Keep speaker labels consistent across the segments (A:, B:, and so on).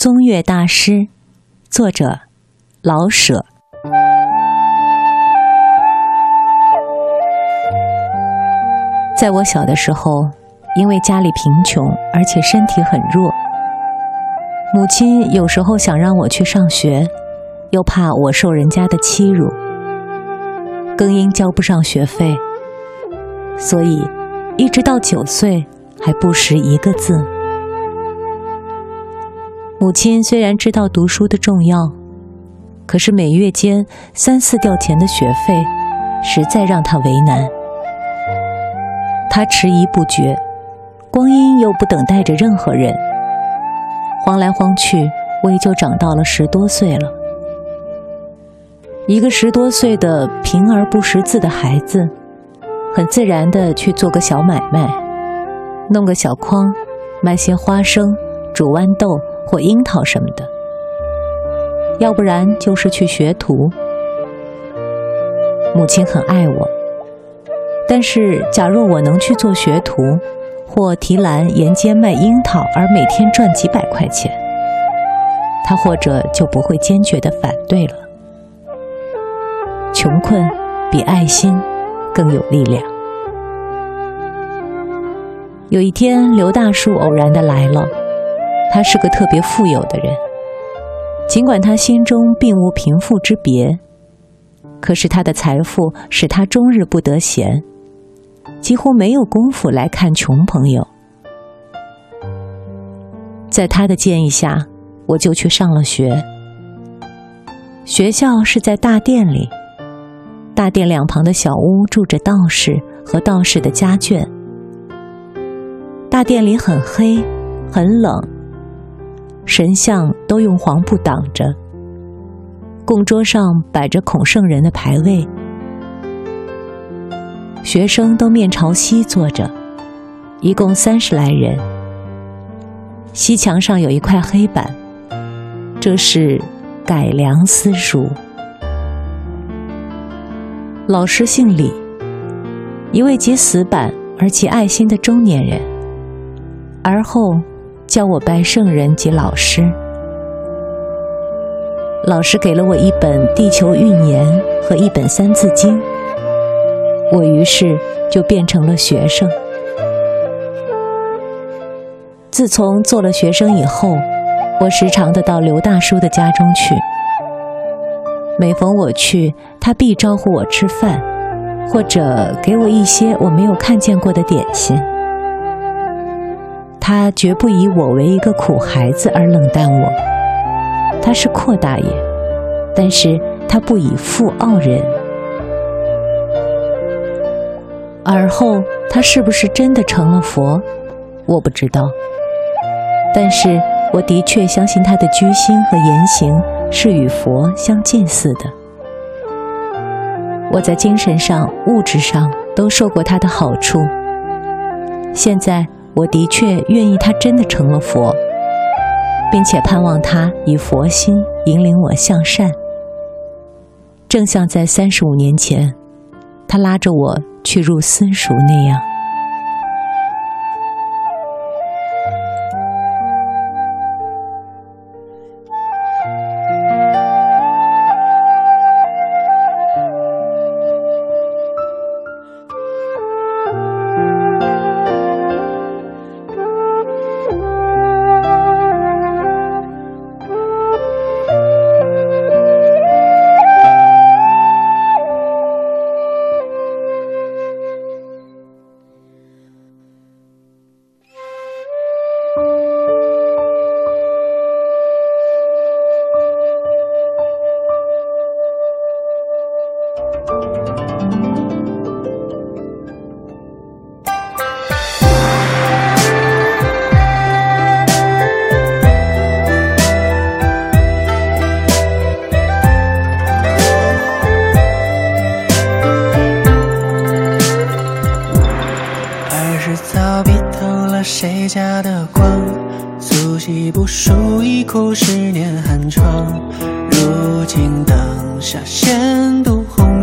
A: 宗岳大师，作者老舍。在我小的时候，因为家里贫穷，而且身体很弱，母亲有时候想让我去上学，又怕我受人家的欺辱，更因交不上学费，所以一直到九岁还不识一个字。母亲虽然知道读书的重要，可是每月间三四吊钱的学费，实在让她为难。她迟疑不决，光阴又不等待着任何人，晃来晃去，我也就长到了十多岁了。一个十多岁的平而不识字的孩子，很自然的去做个小买卖，弄个小筐，卖些花生、煮豌豆。或樱桃什么的，要不然就是去学徒。母亲很爱我，但是假若我能去做学徒，或提篮沿街卖樱桃，而每天赚几百块钱，她或者就不会坚决的反对了。穷困比爱心更有力量。有一天，刘大叔偶然的来了。他是个特别富有的人，尽管他心中并无贫富之别，可是他的财富使他终日不得闲，几乎没有功夫来看穷朋友。在他的建议下，我就去上了学。学校是在大殿里，大殿两旁的小屋住着道士和道士的家眷。大殿里很黑，很冷。神像都用黄布挡着，供桌上摆着孔圣人的牌位，学生都面朝西坐着，一共三十来人。西墙上有一块黑板，这是改良私塾。老师姓李，一位极死板而其爱心的中年人，而后。教我拜圣人及老师。老师给了我一本《地球寓言》和一本《三字经》，我于是就变成了学生。自从做了学生以后，我时常的到刘大叔的家中去。每逢我去，他必招呼我吃饭，或者给我一些我没有看见过的点心。他绝不以我为一个苦孩子而冷淡我。他是阔大爷，但是他不以富傲人。而后他是不是真的成了佛，我不知道。但是我的确相信他的居心和言行是与佛相近似的。我在精神上、物质上都受过他的好处。现在。我的确愿意他真的成了佛，并且盼望他以佛心引领我向善，正像在三十五年前，他拉着我去入私塾那样。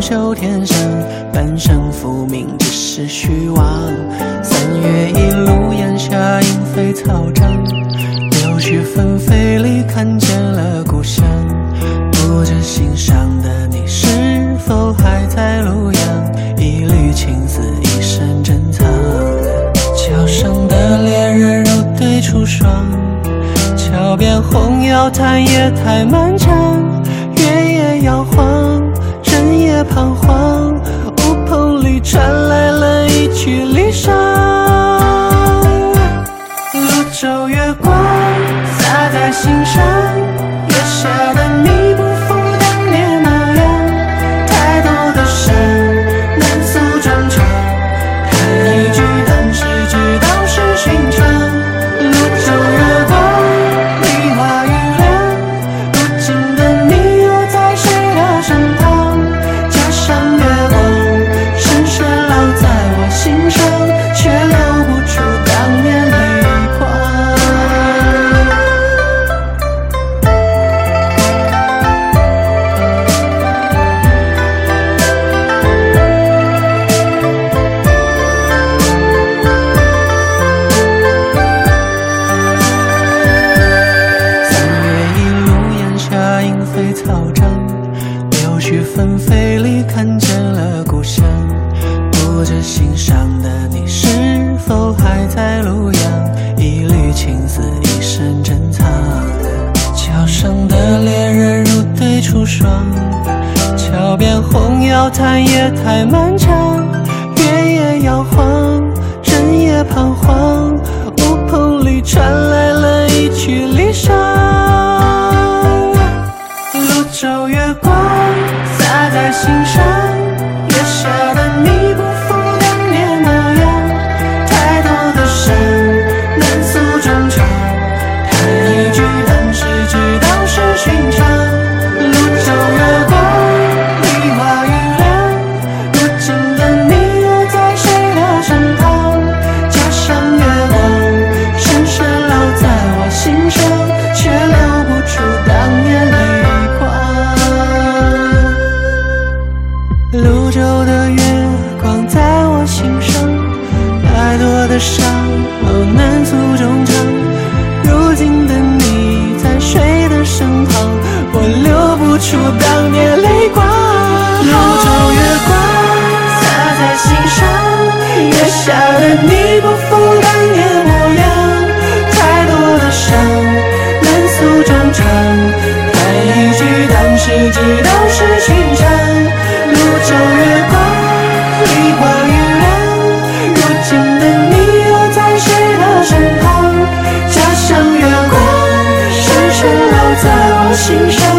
B: 读红袖添香，半生浮名只是虚妄。三月一路烟霞，莺飞草长，柳絮纷飞里看见了故乡。不知心上的你是否还在庐阳？一缕青丝，一身珍藏。桥上的恋人如对出霜，桥边红药叹夜太漫长。月夜摇晃，彷徨，屋棚里传来了一曲离殇。泸州月光洒在心上，月下的你。纷飞里看见了故乡不知心上的你是否还在庐阳一缕青丝一生珍藏。桥上的恋人入对出双桥边红药叹夜太漫长月也摇晃人也彷徨。洒在心上，月下的你伤，难诉衷肠。如今的你在谁的身旁？我流不出当年泪光。路中月光洒在心上，月下的你不。心上